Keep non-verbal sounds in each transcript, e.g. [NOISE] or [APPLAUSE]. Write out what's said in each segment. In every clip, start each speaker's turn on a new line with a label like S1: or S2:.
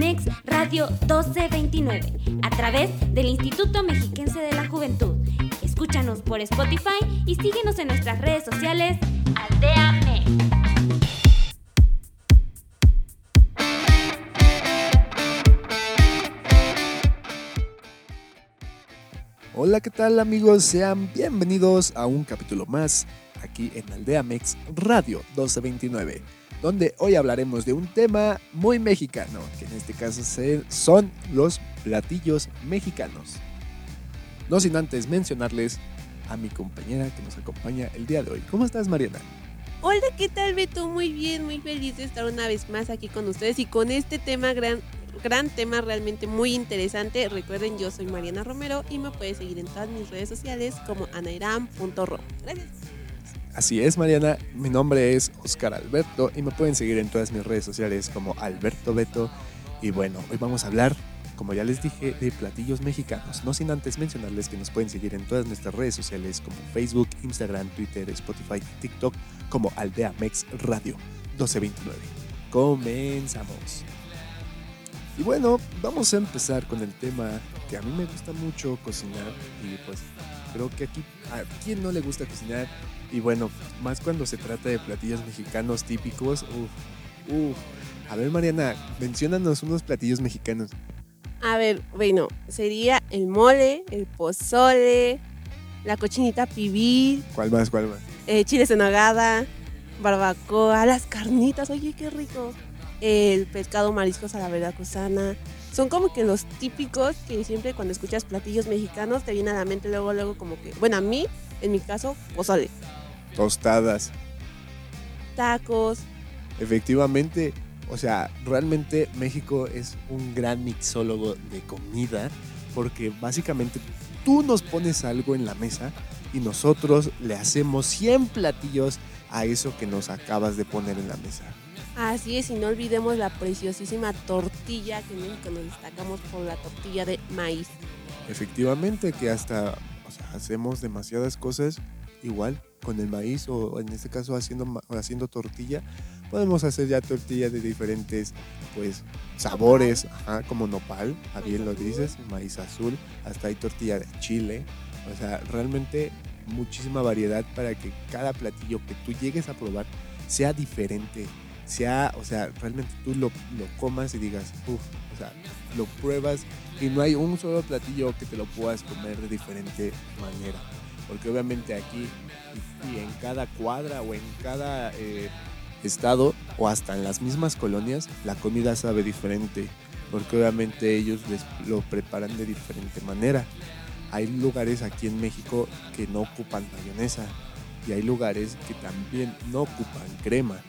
S1: Mex Radio 1229 a través del Instituto Mexiquense de la Juventud. Escúchanos por Spotify y síguenos en nuestras redes sociales Aldea Mex.
S2: Hola, ¿qué tal amigos? Sean bienvenidos a un capítulo más aquí en Aldea Mex Radio 1229, donde hoy hablaremos de un tema muy mexicano, que en este caso son los platillos mexicanos. No sin antes mencionarles a mi compañera que nos acompaña el día de hoy. ¿Cómo estás, Mariana?
S3: Hola, ¿qué tal, Beto? Muy bien, muy feliz de estar una vez más aquí con ustedes y con este tema gran gran tema realmente muy interesante. Recuerden, yo soy Mariana Romero y me puedes seguir en todas mis redes sociales como anairam.ro. Gracias.
S2: Así es, Mariana. Mi nombre es Oscar Alberto y me pueden seguir en todas mis redes sociales como Alberto Beto. Y bueno, hoy vamos a hablar, como ya les dije, de platillos mexicanos. No sin antes mencionarles que nos pueden seguir en todas nuestras redes sociales como Facebook, Instagram, Twitter, Spotify TikTok como Aldea Mex Radio 1229. Comenzamos. Y bueno, vamos a empezar con el tema que a mí me gusta mucho cocinar y pues creo que aquí a quién no le gusta cocinar y bueno, más cuando se trata de platillos mexicanos típicos. Uf, uf. A ver Mariana, menciónanos unos platillos mexicanos.
S3: A ver, bueno, sería el mole, el pozole, la cochinita pibil.
S2: ¿Cuál más? ¿Cuál más?
S3: Eh, chiles en nogada, barbacoa, las carnitas, oye, qué rico el pescado mariscos a la veracruzana. Son como que los típicos que siempre cuando escuchas platillos mexicanos te viene a la mente luego, luego como que, bueno, a mí, en mi caso, pozole.
S2: Tostadas.
S3: Tacos.
S2: Efectivamente, o sea, realmente México es un gran mixólogo de comida porque básicamente tú nos pones algo en la mesa y nosotros le hacemos 100 platillos a eso que nos acabas de poner en la mesa.
S3: Así es, y no olvidemos la preciosísima tortilla que en México nos destacamos por la tortilla de maíz.
S2: Efectivamente, que hasta hacemos demasiadas cosas igual con el maíz o en este caso haciendo, haciendo tortilla. Podemos hacer ya tortilla de diferentes pues sabores, como nopal, a bien lo dices, maíz azul, hasta hay tortilla de chile. O sea, realmente muchísima variedad para que cada platillo que tú llegues a probar sea diferente sea, o sea, realmente tú lo, comas y digas, uff, o sea, lo pruebas y no hay un solo platillo que te lo puedas comer de diferente manera. Porque obviamente aquí y, en cada cuadra o en cada eh, estado o hasta en las mismas colonias, la comida sabe diferente. Porque obviamente ellos lo preparan de diferente manera. Hay lugares aquí en México que no ocupan mayonesa y hay lugares que también no ocupan crema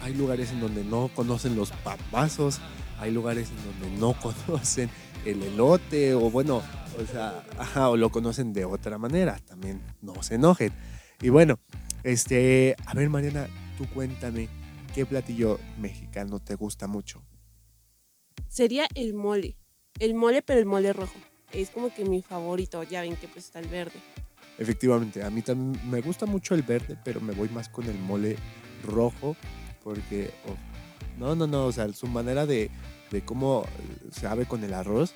S2: hay lugares en donde no conocen los papazos, hay lugares en donde no [LAUGHS] conocen el elote o bueno, o sea, ajá, o lo conocen de otra manera, también no se enojen. Y bueno, este, a ver Mariana, tú cuéntame, ¿qué platillo mexicano te gusta mucho?
S3: Sería el mole, el mole pero el mole rojo, es como que mi favorito, ya ven que pues está el verde.
S2: Efectivamente, a mí también me gusta mucho el verde, pero me voy más con el mole rojo porque no, no, no, o sea, su manera de, de cómo se abre con el arroz,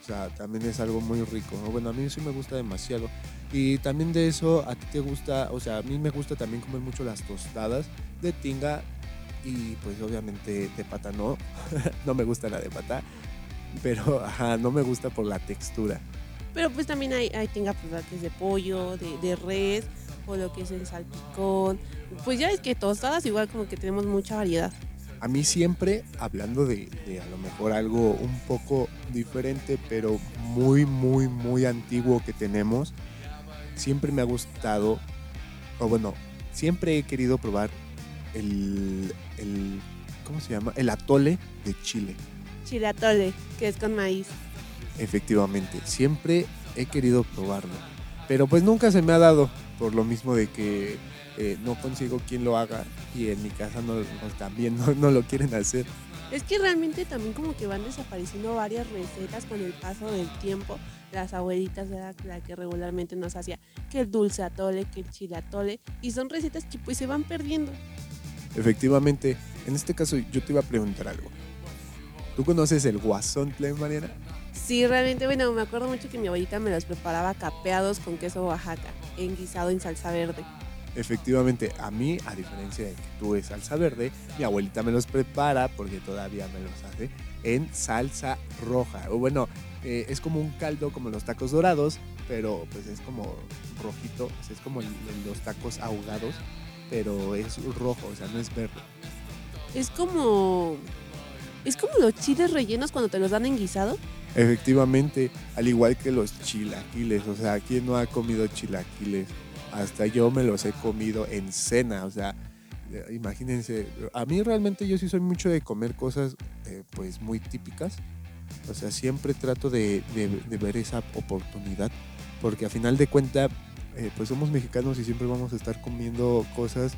S2: o sea, también es algo muy rico. Bueno, a mí sí me gusta demasiado. Y también de eso, a ti te gusta, o sea, a mí me gusta también comer mucho las tostadas de tinga y pues obviamente de pata no, [LAUGHS] no me gusta la de pata, pero no me gusta por la textura.
S3: Pero pues también hay, hay tinga pues, que de pollo, de, de res, o lo que es el salpicón. Pues ya es que tostadas igual como que tenemos mucha variedad.
S2: A mí siempre, hablando de, a lo mejor algo un poco diferente, pero muy, muy, muy antiguo que tenemos, siempre me ha gustado, o bueno, siempre he querido probar el, el ¿cómo se llama? El atole de Chile.
S3: Chile atole, que es con maíz.
S2: Efectivamente, siempre he querido probarlo, pero pues nunca se me ha dado por lo mismo de que eh, no consigo quien lo haga y en mi casa no, también no, lo quieren hacer.
S3: Es que realmente también como que van desapareciendo varias recetas con el paso del tiempo. Las abuelitas era la que regularmente nos hacía que el dulce atole, que el chile atole y son recetas que pues se van perdiendo.
S2: Efectivamente, en este caso yo te iba a preguntar algo. ¿Tú conoces el guasontle, Mariana?
S3: Sí, realmente, bueno, me acuerdo mucho que mi abuelita me los preparaba capeados con queso Oaxaca, en guisado en salsa verde.
S2: Efectivamente, a mí, a diferencia de que tú es salsa verde, mi abuelita me los prepara, porque todavía me los hace, en salsa roja. O bueno, eh, es como un caldo como los tacos dorados, pero pues es como rojito, o sea, es como el- los tacos ahogados, pero es rojo, o sea, no es verde.
S3: Es como. Es como los chiles rellenos cuando te los dan en guisado.
S2: Efectivamente, al igual que los chilaquiles, o sea, ¿quién no ha comido chilaquiles? Hasta yo me los he comido en cena, o sea, eh, imagínense, a mí realmente yo sí soy mucho de comer cosas eh, pues muy típicas, o sea, siempre trato de, de- de ver esa oportunidad, porque a final de cuentas, pues somos mexicanos y siempre vamos a estar comiendo cosas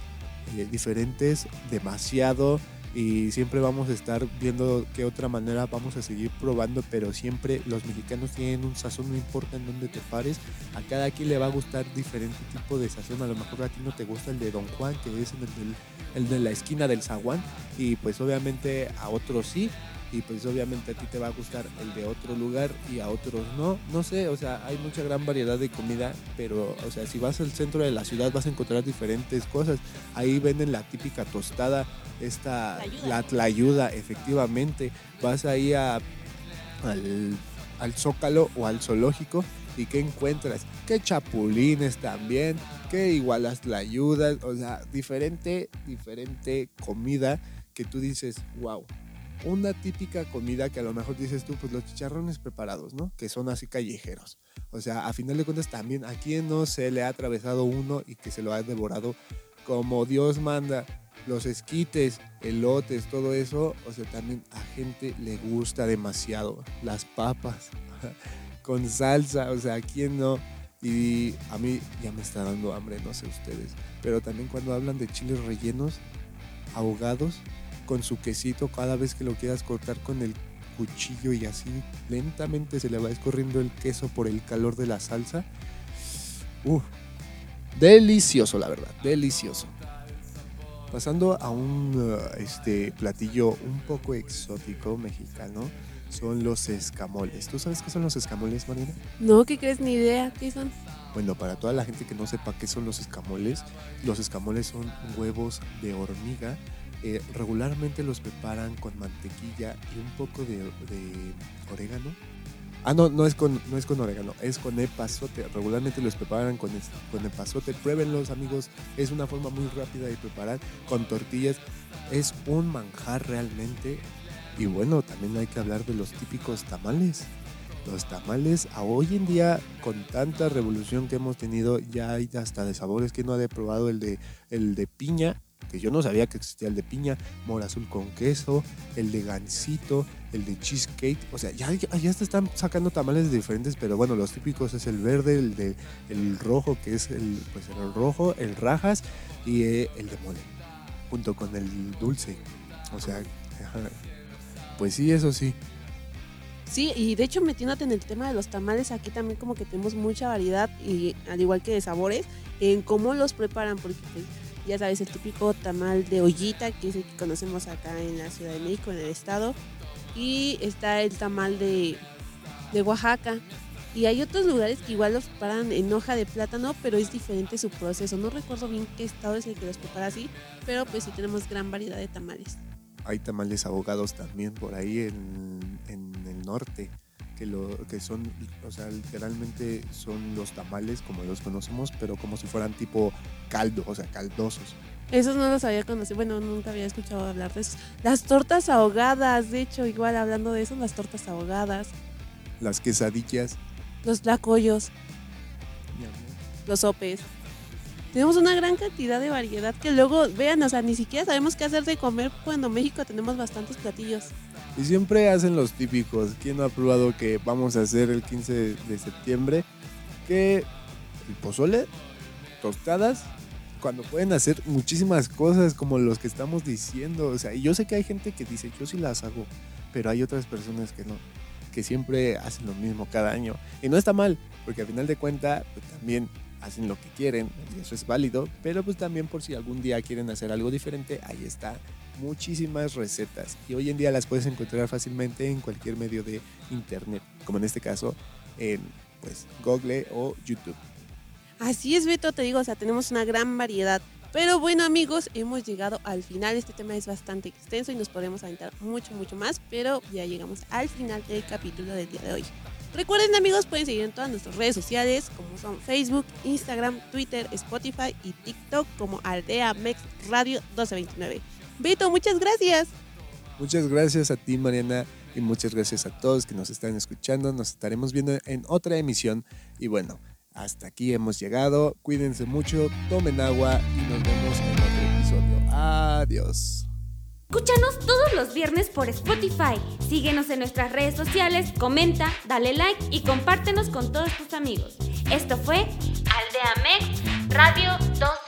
S2: eh, diferentes demasiado y siempre vamos a estar viendo qué otra manera vamos a seguir probando, pero siempre los mexicanos tienen un sazón, no importa en dónde te pares, a cada quien le va a gustar diferente tipo de sazón, a lo mejor a ti no te gusta el de Don Juan, que es el, del- el de la esquina del zaguán, y pues obviamente a otros sí, y pues obviamente a ti te va a gustar el de otro lugar y a otros no, no sé, o sea, hay mucha gran variedad de comida, pero o sea, si vas al centro de la ciudad vas a encontrar diferentes cosas, ahí venden la típica tostada, esta, la tlayuda, efectivamente, vas ahí a, al, al zócalo o al zoológico y ¿qué encuentras? Que chapulines también, que igual las tlayudas, o sea, diferente, diferente comida que tú dices, wow. Una típica comida que a lo mejor dices tú, pues los chicharrones preparados, ¿no? Que son así callejeros. O sea, a final de cuentas también a quien no se le ha atravesado uno y que se lo ha devorado como Dios manda. Los esquites, elotes, todo eso, o sea, también a gente le gusta demasiado. Las papas [LAUGHS] con salsa, o sea, a quién no. Y a mí ya me está dando hambre, no sé ustedes. Pero también cuando hablan de chiles rellenos, ahogados, con su quesito, cada vez que lo quieras cortar con el cuchillo y así lentamente se le va escorriendo el queso por el calor de la salsa. Uf, delicioso, la verdad, delicioso. Pasando a un uh, este, platillo un poco exótico mexicano, son los escamoles. ¿Tú sabes qué son los escamoles, Marina?
S3: No, ¿qué crees? Ni idea. ¿Qué son?
S2: Bueno, para toda la gente que no sepa qué son los escamoles, los escamoles son huevos de hormiga. Eh, regularmente los preparan con mantequilla y un poco de, orégano. Ah, no, no es, con, no es con orégano, es con epazote. Regularmente los preparan con, con epazote. Pruébenlos, amigos. Es una forma muy rápida de preparar con tortillas. Es un manjar realmente. Y bueno, también hay que hablar de los típicos tamales. Los tamales, a hoy en día, con tanta revolución que hemos tenido, ya hay hasta de sabores que no ha probado el de, el de piña, que yo no sabía que existía el de piña, mora azul con queso, el de gansito, el de cheesecake. O sea, ya, ya, están sacando tamales diferentes, pero bueno, los típicos es el verde, el de el rojo, que es el, pues el rojo, el rajas y eh, el de mole, junto con el dulce. O sea, pues sí, eso sí.
S3: Sí, y de hecho metiéndote en el tema de los tamales, aquí también como que tenemos mucha variedad y al igual que de sabores, en cómo los preparan, porque ya sabes, el típico tamal de ollita, que es el que conocemos acá en la Ciudad de México, en el estado, y está el tamal de, de Oaxaca. Y hay otros lugares que igual los preparan en hoja de plátano, pero es diferente su proceso. No recuerdo bien qué estado es el que los prepara así, pero pues sí tenemos gran variedad de tamales.
S2: hay tamales ahogados también por ahí en, en el norte, que, lo, que son, o sea, literalmente son los tamales como los conocemos, pero como si fueran tipo caldo, o sea, caldosos.
S3: Esos no los había conocido, bueno, nunca había escuchado hablar de esos. Las tortas ahogadas, de hecho, igual hablando de eso, las tortas ahogadas,
S2: Las quesadillas.
S3: los tlacoyos, los sopes. Tenemos una gran cantidad de variedad que luego, vean, o sea, ni siquiera sabemos qué hacer de comer cuando en México tenemos bastantes platillos.
S2: Y siempre hacen los típicos. ¿Quién no ha probado que vamos a hacer el 15 de septiembre? Que el pozole, tostadas, cuando pueden hacer muchísimas cosas como los que estamos diciendo. O sea, yo sé que hay gente que dice, yo sí las hago, pero hay otras personas que no, que siempre hacen lo mismo cada año. Y no está mal, porque al final de cuentas, pues, también hacen lo que quieren y eso es válido, pero pues también por si algún día quieren hacer algo diferente, ahí está muchísimas recetas y hoy en día las puedes encontrar fácilmente en cualquier medio de internet, como en este caso en pues Google o YouTube.
S3: Así es, Beto, te digo, o sea, tenemos una gran variedad. Pero bueno, amigos, hemos llegado al final. Este tema es bastante extenso y nos podemos aventar mucho, mucho más, pero ya llegamos al final del capítulo del día de hoy. Recuerden, amigos, pueden seguir en todas nuestras redes sociales, como son Facebook, Instagram, Twitter, Spotify y TikTok, como Aldea Mex Radio 1229. Beto, muchas gracias.
S2: Muchas gracias a ti, Mariana, y muchas gracias a todos que nos están escuchando. Nos estaremos viendo en otra emisión. Y bueno, hasta aquí hemos llegado. Cuídense mucho, tomen agua y nos vemos en otro episodio. Adiós.
S1: Escúchanos todos los viernes por Spotify. Síguenos en nuestras redes sociales, comenta, dale like y compártenos con todos tus amigos. Esto fue Aldea Mex Radio 2.